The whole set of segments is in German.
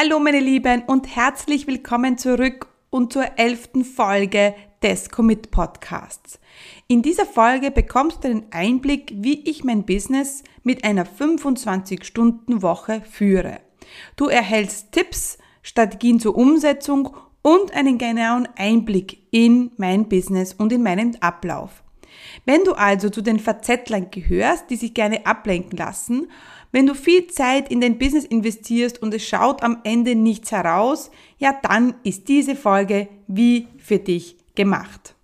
Hallo meine Lieben und herzlich willkommen zurück und zur elften Folge des Commit Podcasts. In dieser Folge bekommst du einen Einblick, wie ich mein Business mit einer 25-Stunden-Woche führe. Du erhältst Tipps, Strategien zur Umsetzung und einen genauen Einblick in mein Business und in meinen Ablauf. Wenn du also zu den Verzettlern gehörst, die sich gerne ablenken lassen wenn du viel Zeit in dein Business investierst und es schaut am Ende nichts heraus, ja dann ist diese Folge wie für dich gemacht.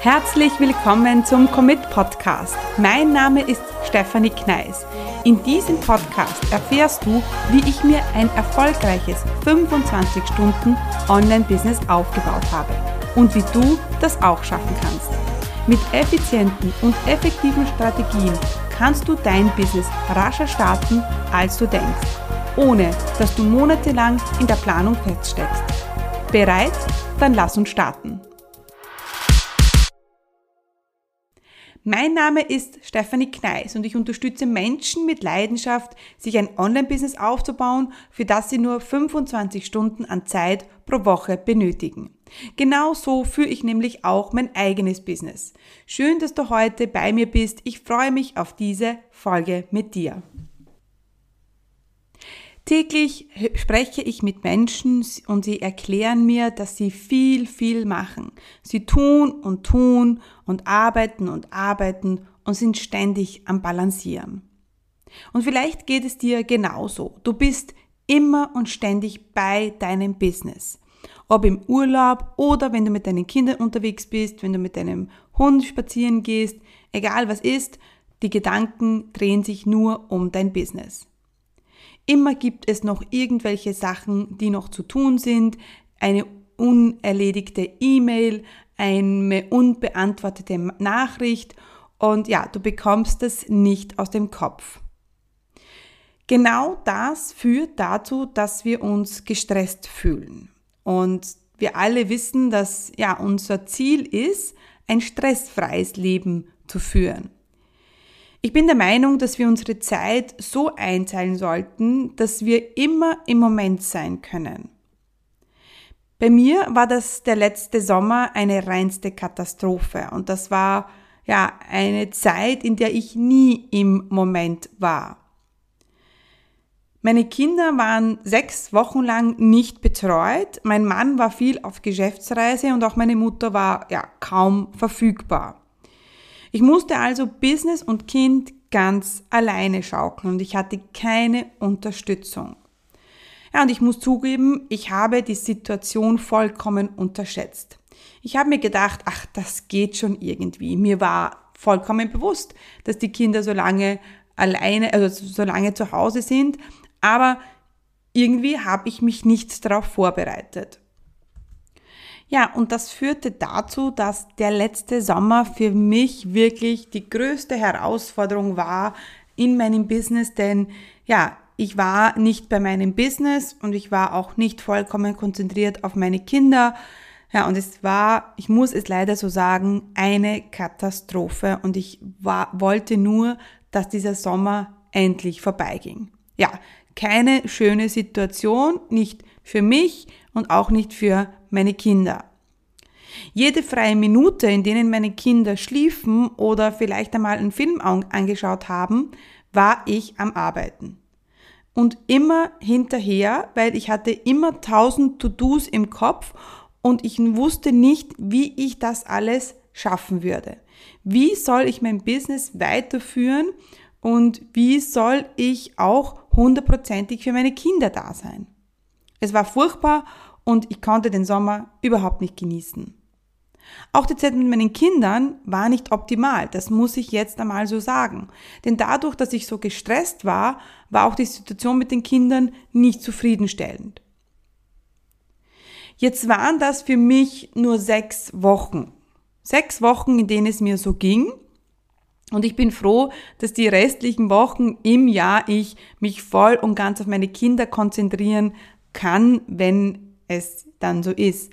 Herzlich willkommen zum Commit Podcast. Mein Name ist Stefanie Kneis. In diesem Podcast erfährst du, wie ich mir ein erfolgreiches 25 Stunden Online-Business aufgebaut habe und wie du das auch schaffen kannst. Mit effizienten und effektiven Strategien kannst du dein Business rascher starten, als du denkst, ohne dass du monatelang in der Planung feststeckst. Bereit? Dann lass uns starten. Mein Name ist Stefanie Kneis und ich unterstütze Menschen mit Leidenschaft, sich ein Online-Business aufzubauen, für das sie nur 25 Stunden an Zeit pro Woche benötigen. Genau so führe ich nämlich auch mein eigenes Business. Schön, dass du heute bei mir bist. Ich freue mich auf diese Folge mit dir. Täglich spreche ich mit Menschen und sie erklären mir, dass sie viel, viel machen. Sie tun und tun und arbeiten und arbeiten und sind ständig am Balancieren. Und vielleicht geht es dir genauso. Du bist immer und ständig bei deinem Business. Ob im Urlaub oder wenn du mit deinen Kindern unterwegs bist, wenn du mit deinem Hund spazieren gehst, egal was ist, die Gedanken drehen sich nur um dein Business. Immer gibt es noch irgendwelche Sachen, die noch zu tun sind, eine unerledigte E-Mail, eine unbeantwortete Nachricht und ja, du bekommst es nicht aus dem Kopf. Genau das führt dazu, dass wir uns gestresst fühlen. Und wir alle wissen, dass ja unser Ziel ist, ein stressfreies Leben zu führen. Ich bin der Meinung, dass wir unsere Zeit so einteilen sollten, dass wir immer im Moment sein können. Bei mir war das der letzte Sommer eine reinste Katastrophe und das war ja eine Zeit, in der ich nie im Moment war. Meine Kinder waren sechs Wochen lang nicht betreut. Mein Mann war viel auf Geschäftsreise und auch meine Mutter war ja kaum verfügbar. Ich musste also Business und Kind ganz alleine schaukeln und ich hatte keine Unterstützung. Ja, und ich muss zugeben, ich habe die Situation vollkommen unterschätzt. Ich habe mir gedacht, ach, das geht schon irgendwie. Mir war vollkommen bewusst, dass die Kinder so lange alleine, also so lange zu Hause sind, aber irgendwie habe ich mich nicht darauf vorbereitet. Ja, und das führte dazu, dass der letzte Sommer für mich wirklich die größte Herausforderung war in meinem Business, denn ja, ich war nicht bei meinem Business und ich war auch nicht vollkommen konzentriert auf meine Kinder. Ja, und es war, ich muss es leider so sagen, eine Katastrophe und ich war, wollte nur, dass dieser Sommer endlich vorbeiging. Ja, keine schöne Situation, nicht für mich und auch nicht für meine Kinder. Jede freie Minute, in denen meine Kinder schliefen oder vielleicht einmal einen Film angeschaut haben, war ich am Arbeiten. Und immer hinterher, weil ich hatte immer tausend To-Dos im Kopf und ich wusste nicht, wie ich das alles schaffen würde. Wie soll ich mein Business weiterführen und wie soll ich auch hundertprozentig für meine Kinder da sein. Es war furchtbar und ich konnte den Sommer überhaupt nicht genießen. Auch die Zeit mit meinen Kindern war nicht optimal, das muss ich jetzt einmal so sagen. Denn dadurch, dass ich so gestresst war, war auch die Situation mit den Kindern nicht zufriedenstellend. Jetzt waren das für mich nur sechs Wochen. Sechs Wochen, in denen es mir so ging und ich bin froh, dass die restlichen Wochen im Jahr ich mich voll und ganz auf meine Kinder konzentrieren kann, wenn es dann so ist.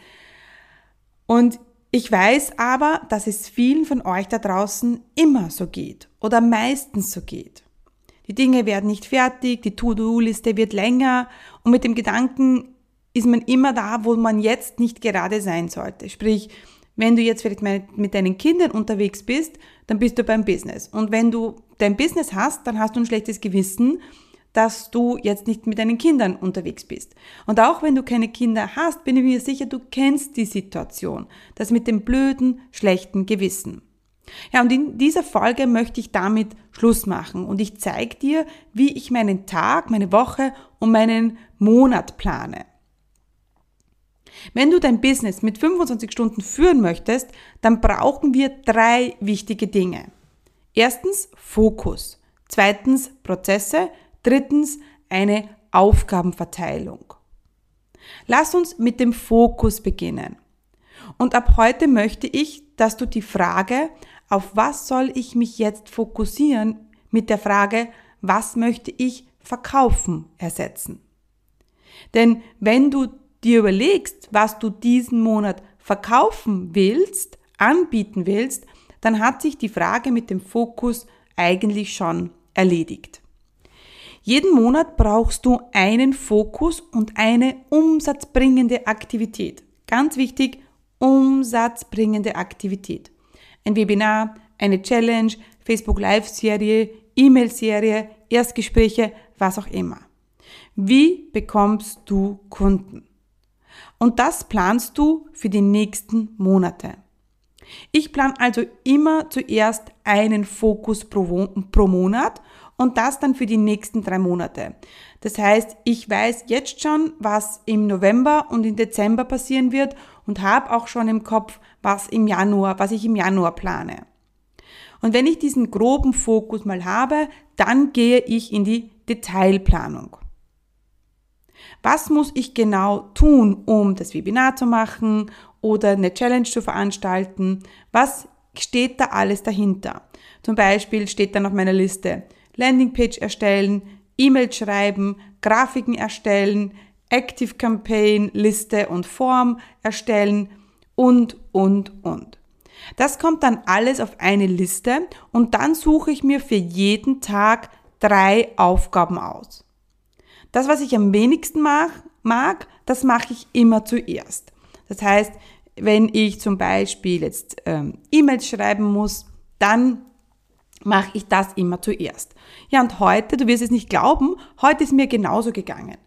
Und ich weiß aber, dass es vielen von euch da draußen immer so geht oder meistens so geht. Die Dinge werden nicht fertig, die To-Do-Liste wird länger und mit dem Gedanken ist man immer da, wo man jetzt nicht gerade sein sollte. Sprich, wenn du jetzt vielleicht mit deinen Kindern unterwegs bist, dann bist du beim Business. Und wenn du dein Business hast, dann hast du ein schlechtes Gewissen, dass du jetzt nicht mit deinen Kindern unterwegs bist. Und auch wenn du keine Kinder hast, bin ich mir sicher, du kennst die Situation. Das mit dem blöden, schlechten Gewissen. Ja, und in dieser Folge möchte ich damit Schluss machen und ich zeige dir, wie ich meinen Tag, meine Woche und meinen Monat plane. Wenn du dein Business mit 25 Stunden führen möchtest, dann brauchen wir drei wichtige Dinge. Erstens Fokus, zweitens Prozesse, drittens eine Aufgabenverteilung. Lass uns mit dem Fokus beginnen. Und ab heute möchte ich, dass du die Frage, auf was soll ich mich jetzt fokussieren, mit der Frage, was möchte ich verkaufen, ersetzen. Denn wenn du dir überlegst, was du diesen Monat verkaufen willst, anbieten willst, dann hat sich die Frage mit dem Fokus eigentlich schon erledigt. Jeden Monat brauchst du einen Fokus und eine umsatzbringende Aktivität. Ganz wichtig, umsatzbringende Aktivität. Ein Webinar, eine Challenge, Facebook Live-Serie, E-Mail-Serie, Erstgespräche, was auch immer. Wie bekommst du Kunden? Und das planst du für die nächsten Monate. Ich plane also immer zuerst einen Fokus pro, pro Monat und das dann für die nächsten drei Monate. Das heißt, ich weiß jetzt schon, was im November und im Dezember passieren wird und habe auch schon im Kopf, was im Januar, was ich im Januar plane. Und wenn ich diesen groben Fokus mal habe, dann gehe ich in die Detailplanung. Was muss ich genau tun, um das Webinar zu machen oder eine Challenge zu veranstalten? Was steht da alles dahinter? Zum Beispiel steht dann auf meiner Liste Landingpage erstellen, E-Mail schreiben, Grafiken erstellen, Active Campaign, Liste und Form erstellen und, und, und. Das kommt dann alles auf eine Liste und dann suche ich mir für jeden Tag drei Aufgaben aus. Das, was ich am wenigsten mag, mag das mache ich immer zuerst. Das heißt, wenn ich zum Beispiel jetzt ähm, E-Mails schreiben muss, dann mache ich das immer zuerst. Ja, und heute, du wirst es nicht glauben, heute ist mir genauso gegangen.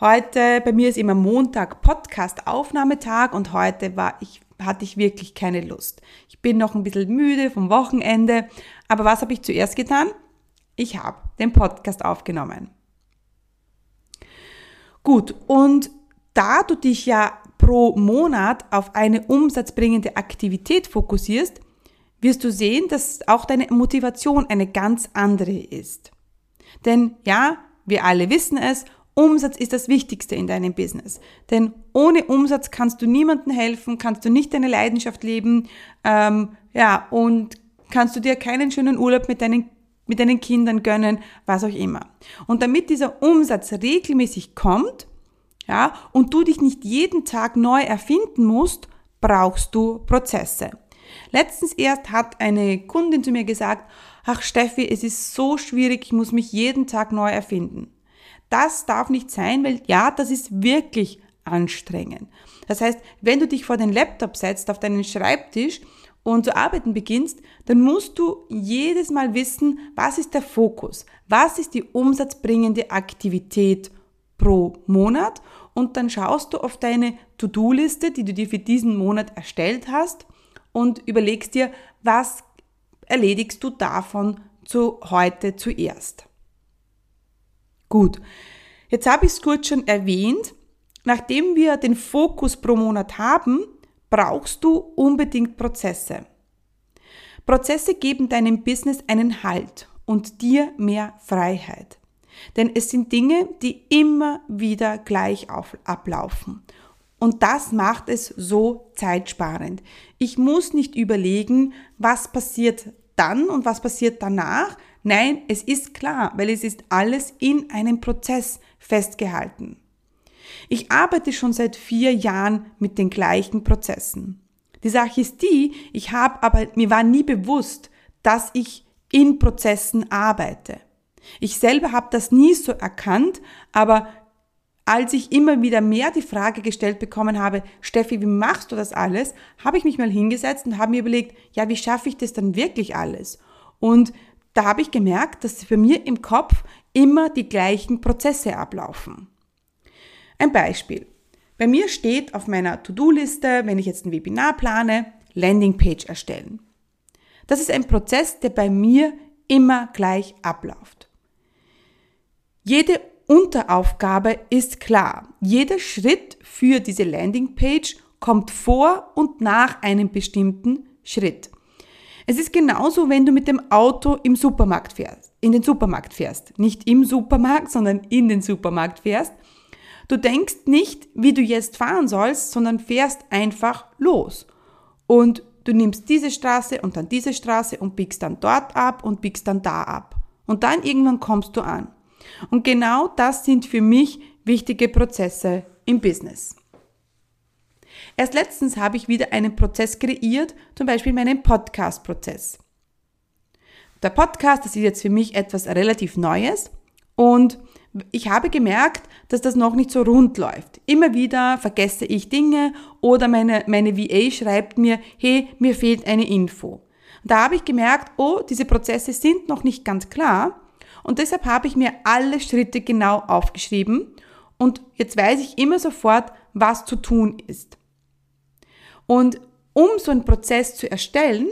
Heute, bei mir ist immer Montag Podcast-Aufnahmetag und heute war ich, hatte ich wirklich keine Lust. Ich bin noch ein bisschen müde vom Wochenende, aber was habe ich zuerst getan? Ich habe den Podcast aufgenommen. Gut, und da du dich ja pro Monat auf eine umsatzbringende Aktivität fokussierst, wirst du sehen, dass auch deine Motivation eine ganz andere ist. Denn ja, wir alle wissen es, Umsatz ist das Wichtigste in deinem Business. Denn ohne Umsatz kannst du niemandem helfen, kannst du nicht deine Leidenschaft leben, ähm, ja, und kannst du dir keinen schönen Urlaub mit deinen mit deinen Kindern gönnen, was auch immer. Und damit dieser Umsatz regelmäßig kommt, ja, und du dich nicht jeden Tag neu erfinden musst, brauchst du Prozesse. Letztens erst hat eine Kundin zu mir gesagt, ach Steffi, es ist so schwierig, ich muss mich jeden Tag neu erfinden. Das darf nicht sein, weil ja, das ist wirklich anstrengend. Das heißt, wenn du dich vor den Laptop setzt, auf deinen Schreibtisch und zu arbeiten beginnst, dann musst du jedes Mal wissen, was ist der Fokus, was ist die umsatzbringende Aktivität pro Monat und dann schaust du auf deine To-Do-Liste, die du dir für diesen Monat erstellt hast und überlegst dir, was erledigst du davon zu heute zuerst. Gut, jetzt habe ich es kurz schon erwähnt, nachdem wir den Fokus pro Monat haben, brauchst du unbedingt Prozesse. Prozesse geben deinem Business einen Halt und dir mehr Freiheit. Denn es sind Dinge, die immer wieder gleich auf, ablaufen. Und das macht es so zeitsparend. Ich muss nicht überlegen, was passiert dann und was passiert danach. Nein, es ist klar, weil es ist alles in einem Prozess festgehalten. Ich arbeite schon seit vier Jahren mit den gleichen Prozessen. Die Sache ist die, ich habe aber, mir war nie bewusst, dass ich in Prozessen arbeite. Ich selber habe das nie so erkannt, aber als ich immer wieder mehr die Frage gestellt bekommen habe, Steffi, wie machst du das alles, habe ich mich mal hingesetzt und habe mir überlegt, ja, wie schaffe ich das dann wirklich alles? Und da habe ich gemerkt, dass bei mir im Kopf immer die gleichen Prozesse ablaufen. Ein Beispiel. Bei mir steht auf meiner To-Do-Liste, wenn ich jetzt ein Webinar plane, Landingpage erstellen. Das ist ein Prozess, der bei mir immer gleich abläuft. Jede Unteraufgabe ist klar. Jeder Schritt für diese Landingpage kommt vor und nach einem bestimmten Schritt. Es ist genauso, wenn du mit dem Auto im Supermarkt fährst, in den Supermarkt fährst. Nicht im Supermarkt, sondern in den Supermarkt fährst. Du denkst nicht, wie du jetzt fahren sollst, sondern fährst einfach los. Und du nimmst diese Straße und dann diese Straße und biegst dann dort ab und biegst dann da ab. Und dann irgendwann kommst du an. Und genau das sind für mich wichtige Prozesse im Business. Erst letztens habe ich wieder einen Prozess kreiert, zum Beispiel meinen Podcast-Prozess. Der Podcast, das ist jetzt für mich etwas relativ Neues und ich habe gemerkt, dass das noch nicht so rund läuft. Immer wieder vergesse ich Dinge oder meine, meine VA schreibt mir, hey, mir fehlt eine Info. Und da habe ich gemerkt, oh, diese Prozesse sind noch nicht ganz klar und deshalb habe ich mir alle Schritte genau aufgeschrieben und jetzt weiß ich immer sofort, was zu tun ist. Und um so einen Prozess zu erstellen,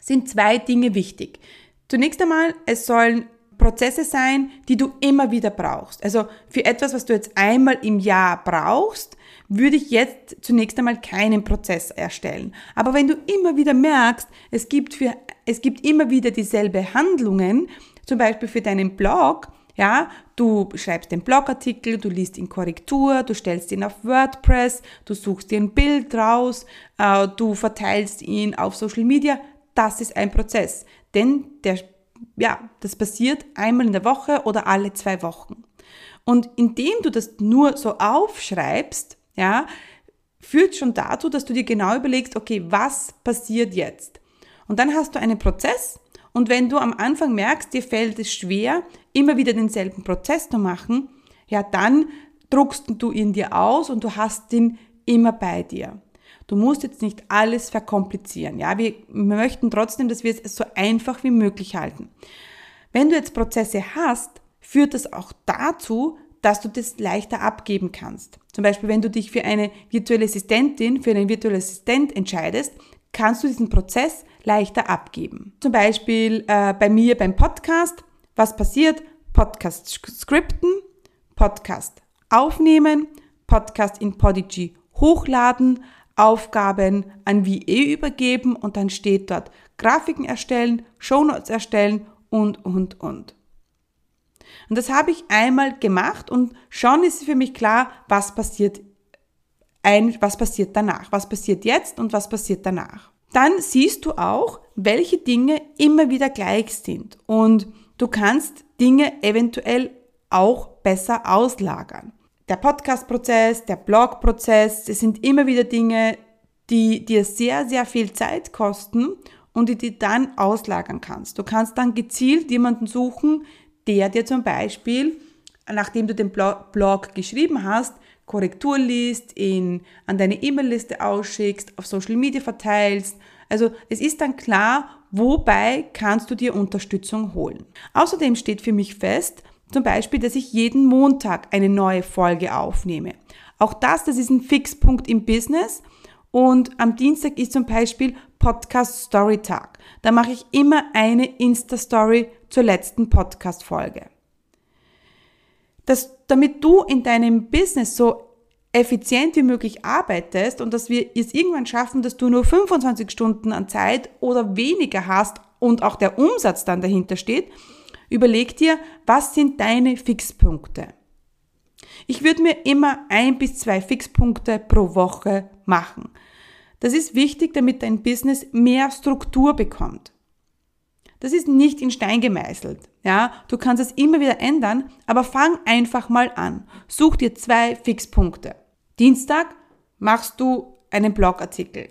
sind zwei Dinge wichtig. Zunächst einmal, es sollen Prozesse sein, die du immer wieder brauchst. Also für etwas, was du jetzt einmal im Jahr brauchst, würde ich jetzt zunächst einmal keinen Prozess erstellen. Aber wenn du immer wieder merkst, es gibt für, es gibt immer wieder dieselbe Handlungen, zum Beispiel für deinen Blog, ja, du schreibst den Blogartikel, du liest ihn Korrektur, du stellst ihn auf WordPress, du suchst dir ein Bild raus, äh, du verteilst ihn auf Social Media. Das ist ein Prozess, denn der, ja, das passiert einmal in der Woche oder alle zwei Wochen. Und indem du das nur so aufschreibst, ja, führt schon dazu, dass du dir genau überlegst, okay, was passiert jetzt? Und dann hast du einen Prozess, und wenn du am Anfang merkst, dir fällt es schwer, immer wieder denselben Prozess zu machen, ja, dann druckst du ihn dir aus und du hast ihn immer bei dir. Du musst jetzt nicht alles verkomplizieren. Ja, wir möchten trotzdem, dass wir es so einfach wie möglich halten. Wenn du jetzt Prozesse hast, führt das auch dazu, dass du das leichter abgeben kannst. Zum Beispiel, wenn du dich für eine virtuelle Assistentin, für einen virtuellen Assistent entscheidest, kannst du diesen Prozess leichter abgeben. Zum Beispiel äh, bei mir beim Podcast. Was passiert? Podcast skripten, Podcast aufnehmen, Podcast in Podigy hochladen, Aufgaben an VE übergeben und dann steht dort Grafiken erstellen, Shownotes erstellen und, und, und. Und das habe ich einmal gemacht und schon ist für mich klar, was passiert ein, was passiert danach, was passiert jetzt und was passiert danach. Dann siehst du auch, welche Dinge immer wieder gleich sind und du kannst Dinge eventuell auch besser auslagern. Der Podcast-Prozess, der Blog-Prozess, das sind immer wieder Dinge, die dir sehr, sehr viel Zeit kosten und die du dann auslagern kannst. Du kannst dann gezielt jemanden suchen, der dir zum Beispiel, nachdem du den Blog geschrieben hast, Korrektur liest, ihn an deine E-Mail-Liste ausschickst, auf Social Media verteilst. Also es ist dann klar, wobei kannst du dir Unterstützung holen. Außerdem steht für mich fest, zum Beispiel, dass ich jeden Montag eine neue Folge aufnehme. Auch das, das ist ein Fixpunkt im Business. Und am Dienstag ist zum Beispiel Podcast Story Tag. Da mache ich immer eine Insta-Story zur letzten Podcast-Folge dass damit du in deinem Business so effizient wie möglich arbeitest und dass wir es irgendwann schaffen, dass du nur 25 Stunden an Zeit oder weniger hast und auch der Umsatz dann dahinter steht, überleg dir, was sind deine Fixpunkte. Ich würde mir immer ein bis zwei Fixpunkte pro Woche machen. Das ist wichtig, damit dein Business mehr Struktur bekommt. Das ist nicht in Stein gemeißelt. Ja, du kannst es immer wieder ändern, aber fang einfach mal an. Such dir zwei Fixpunkte. Dienstag machst du einen Blogartikel.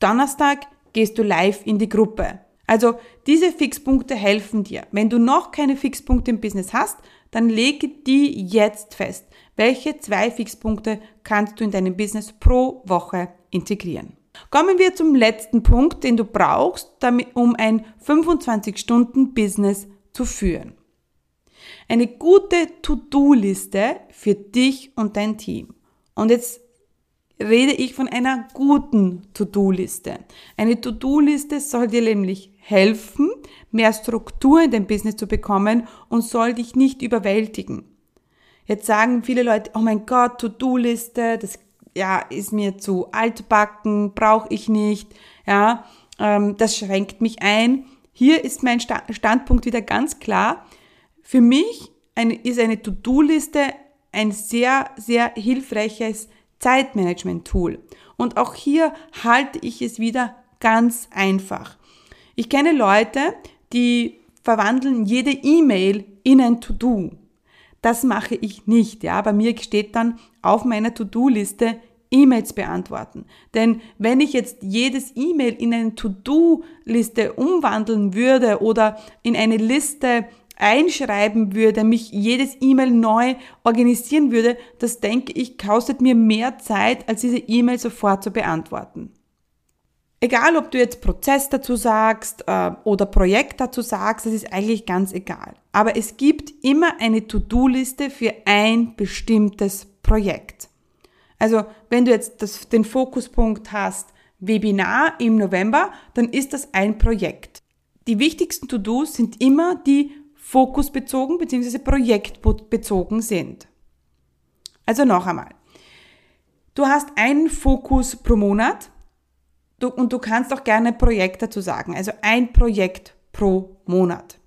Donnerstag gehst du live in die Gruppe. Also diese Fixpunkte helfen dir. Wenn du noch keine Fixpunkte im Business hast, dann lege die jetzt fest. Welche zwei Fixpunkte kannst du in deinem Business pro Woche integrieren? Kommen wir zum letzten Punkt, den du brauchst, damit, um ein 25-Stunden-Business zu führen. Eine gute To-Do-Liste für dich und dein Team. Und jetzt rede ich von einer guten To-Do-Liste. Eine To-Do-Liste soll dir nämlich helfen, mehr Struktur in dein Business zu bekommen und soll dich nicht überwältigen. Jetzt sagen viele Leute, oh mein Gott, To-Do-Liste, das ja, ist mir zu altbacken, brauche ich nicht, ja, ähm, das schränkt mich ein. Hier ist mein Standpunkt wieder ganz klar. Für mich eine, ist eine To-Do-Liste ein sehr, sehr hilfreiches Zeitmanagement-Tool. Und auch hier halte ich es wieder ganz einfach. Ich kenne Leute, die verwandeln jede E-Mail in ein To-Do. Das mache ich nicht, ja. Bei mir steht dann auf meiner To-Do-Liste E-Mails beantworten. Denn wenn ich jetzt jedes E-Mail in eine To-Do-Liste umwandeln würde oder in eine Liste einschreiben würde, mich jedes E-Mail neu organisieren würde, das denke ich, kostet mir mehr Zeit, als diese E-Mail sofort zu beantworten. Egal, ob du jetzt Prozess dazu sagst äh, oder Projekt dazu sagst, das ist eigentlich ganz egal. Aber es gibt immer eine To-Do-Liste für ein bestimmtes Projekt. Also wenn du jetzt das, den Fokuspunkt hast, Webinar im November, dann ist das ein Projekt. Die wichtigsten To-Dos sind immer die fokusbezogen bzw. projektbezogen sind. Also noch einmal. Du hast einen Fokus pro Monat du, und du kannst auch gerne Projekt dazu sagen. Also ein Projekt pro Monat.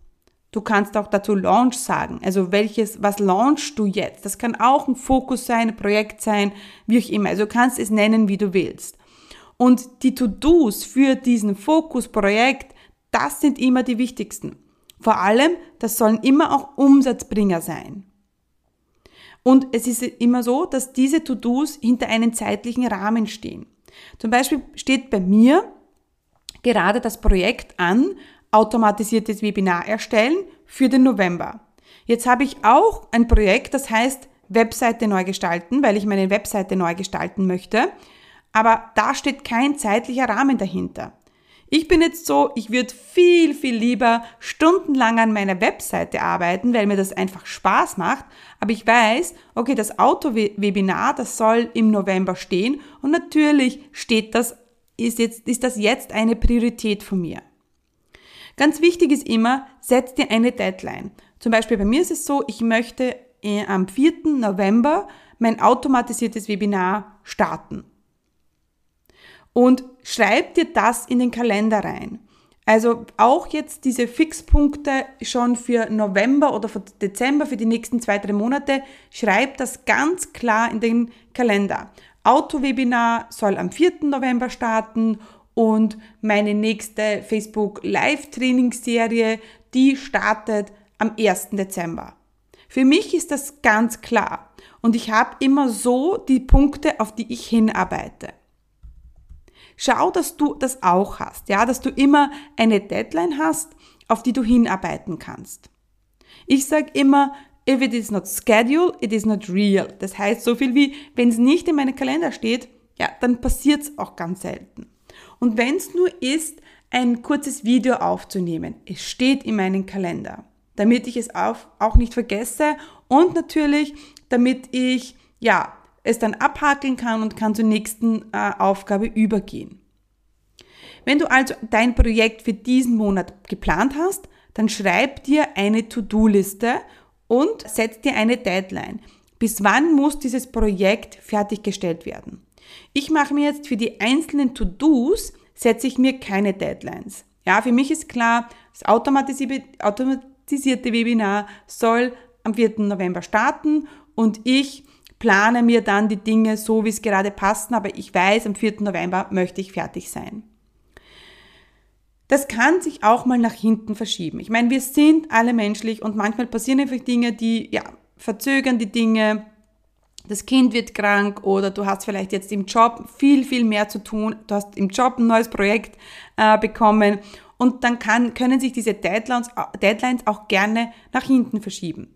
Du kannst auch dazu Launch sagen. Also welches, was launchst du jetzt? Das kann auch ein Fokus sein, ein Projekt sein, wie auch immer. Also du kannst es nennen, wie du willst. Und die To-Dos für diesen Fokusprojekt, das sind immer die wichtigsten. Vor allem, das sollen immer auch Umsatzbringer sein. Und es ist immer so, dass diese To-Dos hinter einem zeitlichen Rahmen stehen. Zum Beispiel steht bei mir gerade das Projekt an, automatisiertes Webinar erstellen für den November. Jetzt habe ich auch ein Projekt, das heißt Webseite neu gestalten, weil ich meine Webseite neu gestalten möchte. Aber da steht kein zeitlicher Rahmen dahinter. Ich bin jetzt so, ich würde viel, viel lieber stundenlang an meiner Webseite arbeiten, weil mir das einfach Spaß macht. Aber ich weiß, okay, das Auto-Webinar, das soll im November stehen und natürlich steht das, ist jetzt, ist das jetzt eine Priorität von mir. Ganz wichtig ist immer, setz dir eine Deadline. Zum Beispiel bei mir ist es so, ich möchte äh, am 4. November mein automatisiertes Webinar starten und schreib dir das in den Kalender rein. Also auch jetzt diese Fixpunkte schon für November oder für Dezember, für die nächsten zwei, drei Monate, schreib das ganz klar in den Kalender. Auto-Webinar soll am 4. November starten und meine nächste Facebook Live-Trainingsserie, die startet am 1. Dezember. Für mich ist das ganz klar und ich habe immer so die Punkte, auf die ich hinarbeite. Schau, dass du das auch hast, ja, dass du immer eine Deadline hast, auf die du hinarbeiten kannst. Ich sage immer, if it is not scheduled, it is not real. Das heißt so viel wie, wenn es nicht in meinem Kalender steht, ja, dann passiert es auch ganz selten. Und wenn es nur ist, ein kurzes Video aufzunehmen, es steht in meinem Kalender, damit ich es auch nicht vergesse und natürlich, damit ich, ja, es dann abhakeln kann und kann zur nächsten äh, Aufgabe übergehen. Wenn du also dein Projekt für diesen Monat geplant hast, dann schreib dir eine To-Do-Liste und setz dir eine Deadline. Bis wann muss dieses Projekt fertiggestellt werden? Ich mache mir jetzt für die einzelnen To-Dos, setze ich mir keine Deadlines. Ja, für mich ist klar, das automatisierte Webinar soll am 4. November starten und ich plane mir dann die Dinge so, wie es gerade passen, aber ich weiß, am 4. November möchte ich fertig sein. Das kann sich auch mal nach hinten verschieben. Ich meine, wir sind alle menschlich und manchmal passieren einfach Dinge, die ja, verzögern die Dinge. Das Kind wird krank oder du hast vielleicht jetzt im Job viel, viel mehr zu tun. Du hast im Job ein neues Projekt äh, bekommen Und dann kann, können sich diese Deadlines, Deadlines auch gerne nach hinten verschieben.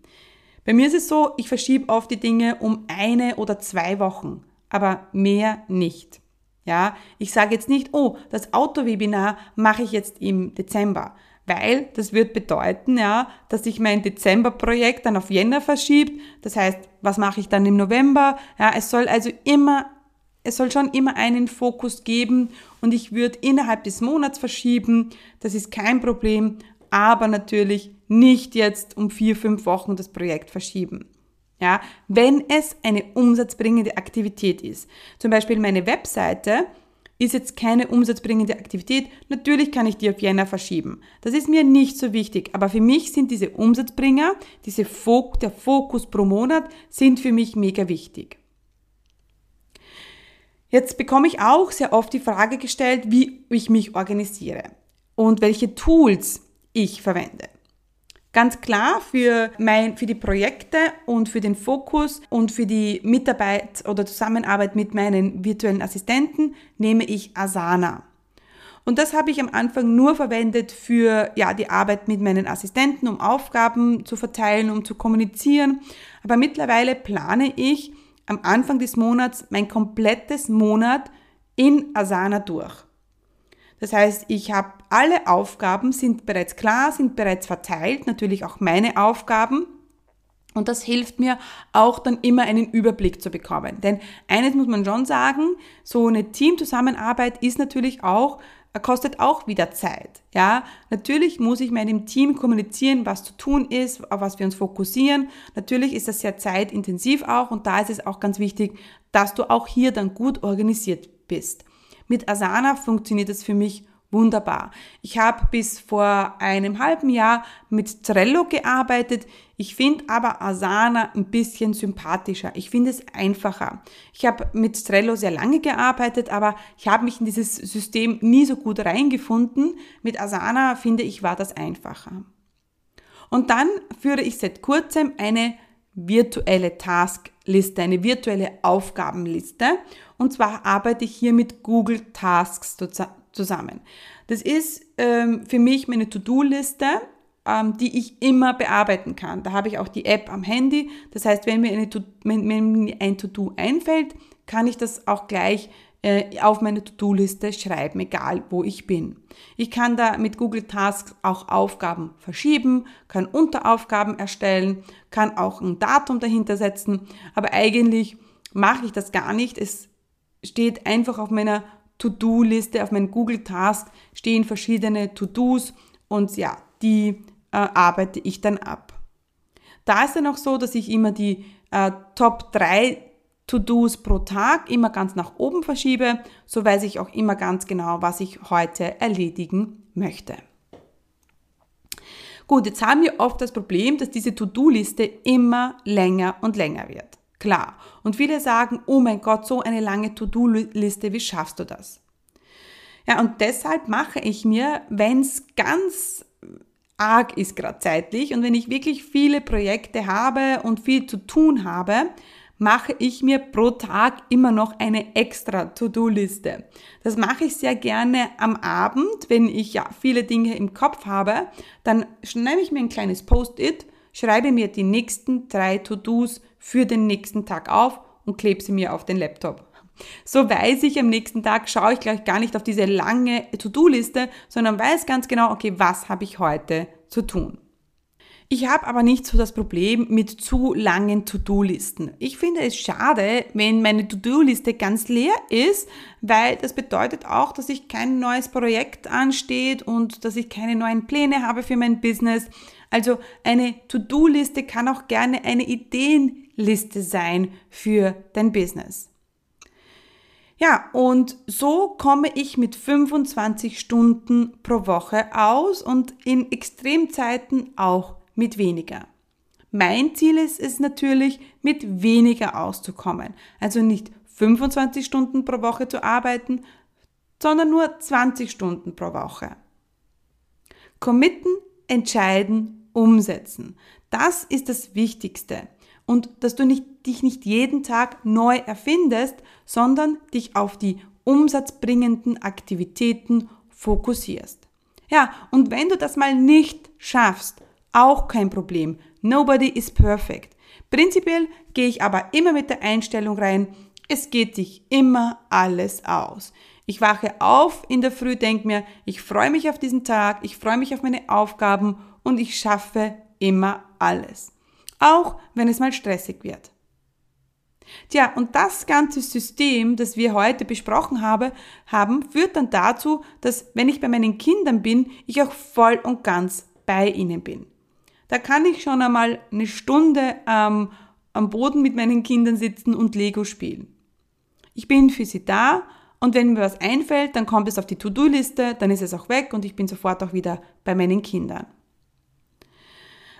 Bei mir ist es so, ich verschiebe oft die Dinge um eine oder zwei Wochen, aber mehr nicht. Ja, ich sage jetzt nicht, oh, das Autowebinar mache ich jetzt im Dezember, weil das wird bedeuten, ja, dass sich mein Dezemberprojekt dann auf Jänner verschiebt. Das heißt, was mache ich dann im November? Ja, es soll also immer es soll schon immer einen Fokus geben und ich würde innerhalb des Monats verschieben. Das ist kein Problem, aber natürlich nicht jetzt um vier, fünf Wochen das Projekt verschieben. Ja, wenn es eine umsatzbringende Aktivität ist. Zum Beispiel meine Webseite ist jetzt keine umsatzbringende Aktivität. Natürlich kann ich die auf Jänner verschieben. Das ist mir nicht so wichtig. Aber für mich sind diese Umsatzbringer, diese Fok der Fokus pro Monat, sind für mich mega wichtig. Jetzt bekomme ich auch sehr oft die Frage gestellt, wie ich mich organisiere und welche Tools ich verwende. Ganz klar für, mein, für die Projekte und für den Fokus und für die Mitarbeit oder Zusammenarbeit mit meinen virtuellen Assistenten nehme ich Asana. Und das habe ich am Anfang nur verwendet für ja, die Arbeit mit meinen Assistenten, um Aufgaben zu verteilen, um zu kommunizieren. Aber mittlerweile plane ich am Anfang des Monats mein komplettes Monat in Asana durch. Das heißt, ich habe alle Aufgaben sind bereits klar, sind bereits verteilt, natürlich auch meine Aufgaben. Und das hilft mir auch dann immer einen Überblick zu bekommen. Denn eines muss man schon sagen, so eine Teamzusammenarbeit ist natürlich auch kostet auch wieder Zeit. Ja, natürlich muss ich meinem Team kommunizieren, was zu tun ist, auf was wir uns fokussieren. Natürlich ist das sehr zeitintensiv auch und da ist es auch ganz wichtig, dass du auch hier dann gut organisiert bist. Mit Asana funktioniert es für mich wunderbar. Ich habe bis vor einem halben Jahr mit Trello gearbeitet. Ich finde aber Asana ein bisschen sympathischer. Ich finde es einfacher. Ich habe mit Trello sehr lange gearbeitet, aber ich habe mich in dieses System nie so gut reingefunden. Mit Asana finde ich war das einfacher. Und dann führe ich seit kurzem eine virtuelle Taskliste, eine virtuelle Aufgabenliste. Und zwar arbeite ich hier mit Google Tasks zusammen. Das ist ähm, für mich meine To-Do-Liste, ähm, die ich immer bearbeiten kann. Da habe ich auch die App am Handy. Das heißt, wenn mir, eine to wenn, wenn mir ein To-Do einfällt, kann ich das auch gleich äh, auf meine To-Do-Liste schreiben, egal wo ich bin. Ich kann da mit Google Tasks auch Aufgaben verschieben, kann Unteraufgaben erstellen, kann auch ein Datum dahinter setzen, aber eigentlich mache ich das gar nicht. Es steht einfach auf meiner To-Do-Liste, auf meinem Google Task stehen verschiedene To-Dos und ja, die äh, arbeite ich dann ab. Da ist dann auch so, dass ich immer die äh, Top 3 To-Dos pro Tag immer ganz nach oben verschiebe. So weiß ich auch immer ganz genau, was ich heute erledigen möchte. Gut, jetzt haben wir oft das Problem, dass diese To-Do-Liste immer länger und länger wird klar. Und viele sagen, oh mein Gott, so eine lange To-Do-Liste, wie schaffst du das? Ja, und deshalb mache ich mir, wenn es ganz arg ist gerade zeitlich und wenn ich wirklich viele Projekte habe und viel zu tun habe, mache ich mir pro Tag immer noch eine extra To-Do-Liste. Das mache ich sehr gerne am Abend, wenn ich ja viele Dinge im Kopf habe, dann schreibe ich mir ein kleines Post-it, schreibe mir die nächsten drei To-Dos für den nächsten Tag auf und klebe sie mir auf den Laptop. So weiß ich am nächsten Tag, schaue ich gleich gar nicht auf diese lange To-Do-Liste, sondern weiß ganz genau, okay, was habe ich heute zu tun. Ich habe aber nicht so das Problem mit zu langen To-Do-Listen. Ich finde es schade, wenn meine To-Do-Liste ganz leer ist, weil das bedeutet auch, dass ich kein neues Projekt ansteht und dass ich keine neuen Pläne habe für mein Business. Also eine To-Do-Liste kann auch gerne eine Ideen Liste sein für dein Business. Ja, und so komme ich mit 25 Stunden pro Woche aus und in Extremzeiten auch mit weniger. Mein Ziel ist es natürlich, mit weniger auszukommen. Also nicht 25 Stunden pro Woche zu arbeiten, sondern nur 20 Stunden pro Woche. Committen, entscheiden, umsetzen. Das ist das Wichtigste und dass du nicht, dich nicht jeden Tag neu erfindest, sondern dich auf die umsatzbringenden Aktivitäten fokussierst. Ja, und wenn du das mal nicht schaffst, auch kein Problem. Nobody is perfect. Prinzipiell gehe ich aber immer mit der Einstellung rein, es geht dich immer alles aus. Ich wache auf in der Früh, denke mir, ich freue mich auf diesen Tag, ich freue mich auf meine Aufgaben und ich schaffe immer alles. Auch wenn es mal stressig wird. Tja, und das ganze System, das wir heute besprochen habe, haben, führt dann dazu, dass wenn ich bei meinen Kindern bin, ich auch voll und ganz bei ihnen bin. Da kann ich schon einmal eine Stunde ähm, am Boden mit meinen Kindern sitzen und Lego spielen. Ich bin für sie da und wenn mir was einfällt, dann kommt es auf die To-Do-Liste, dann ist es auch weg und ich bin sofort auch wieder bei meinen Kindern.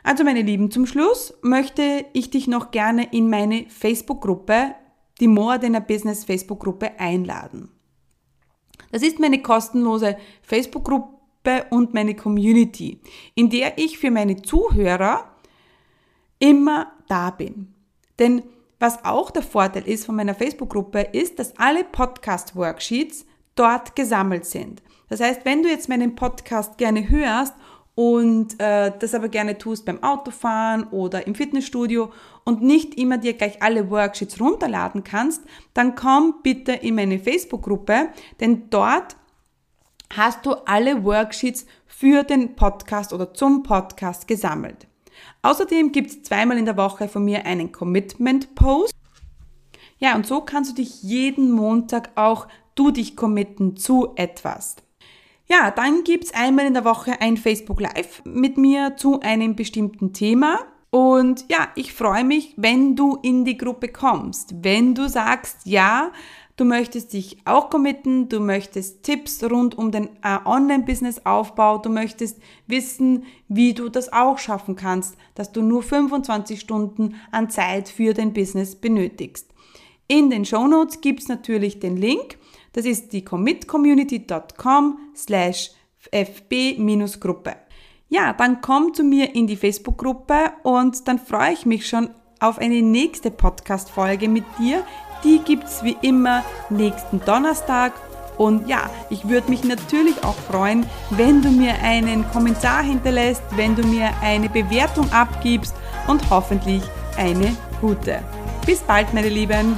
Also meine Lieben, zum Schluss möchte ich dich noch gerne in meine Facebook-Gruppe, die More Than a Business Facebook-Gruppe einladen. Das ist meine kostenlose Facebook-Gruppe und meine Community, in der ich für meine Zuhörer immer da bin. Denn was auch der Vorteil ist von meiner Facebook-Gruppe, ist, dass alle Podcast-Worksheets dort gesammelt sind. Das heißt, wenn du jetzt meinen Podcast gerne hörst und äh, das aber gerne tust beim Autofahren oder im Fitnessstudio und nicht immer dir gleich alle Worksheets runterladen kannst, dann komm bitte in meine Facebook-Gruppe, denn dort hast du alle Worksheets für den Podcast oder zum Podcast gesammelt. Außerdem gibt es zweimal in der Woche von mir einen Commitment-Post. Ja, und so kannst du dich jeden Montag auch du dich committen zu etwas. Ja, dann gibt's einmal in der Woche ein Facebook Live mit mir zu einem bestimmten Thema. Und ja, ich freue mich, wenn du in die Gruppe kommst. Wenn du sagst, ja, du möchtest dich auch committen, du möchtest Tipps rund um den äh, Online-Business-Aufbau, du möchtest wissen, wie du das auch schaffen kannst, dass du nur 25 Stunden an Zeit für dein Business benötigst. In den Show Notes gibt's natürlich den Link das ist die commitcommunity.com slash fb-Gruppe. Ja, dann komm zu mir in die Facebook-Gruppe und dann freue ich mich schon auf eine nächste Podcast-Folge mit dir. Die gibt's wie immer nächsten Donnerstag. Und ja, ich würde mich natürlich auch freuen, wenn du mir einen Kommentar hinterlässt, wenn du mir eine Bewertung abgibst und hoffentlich eine gute. Bis bald, meine Lieben!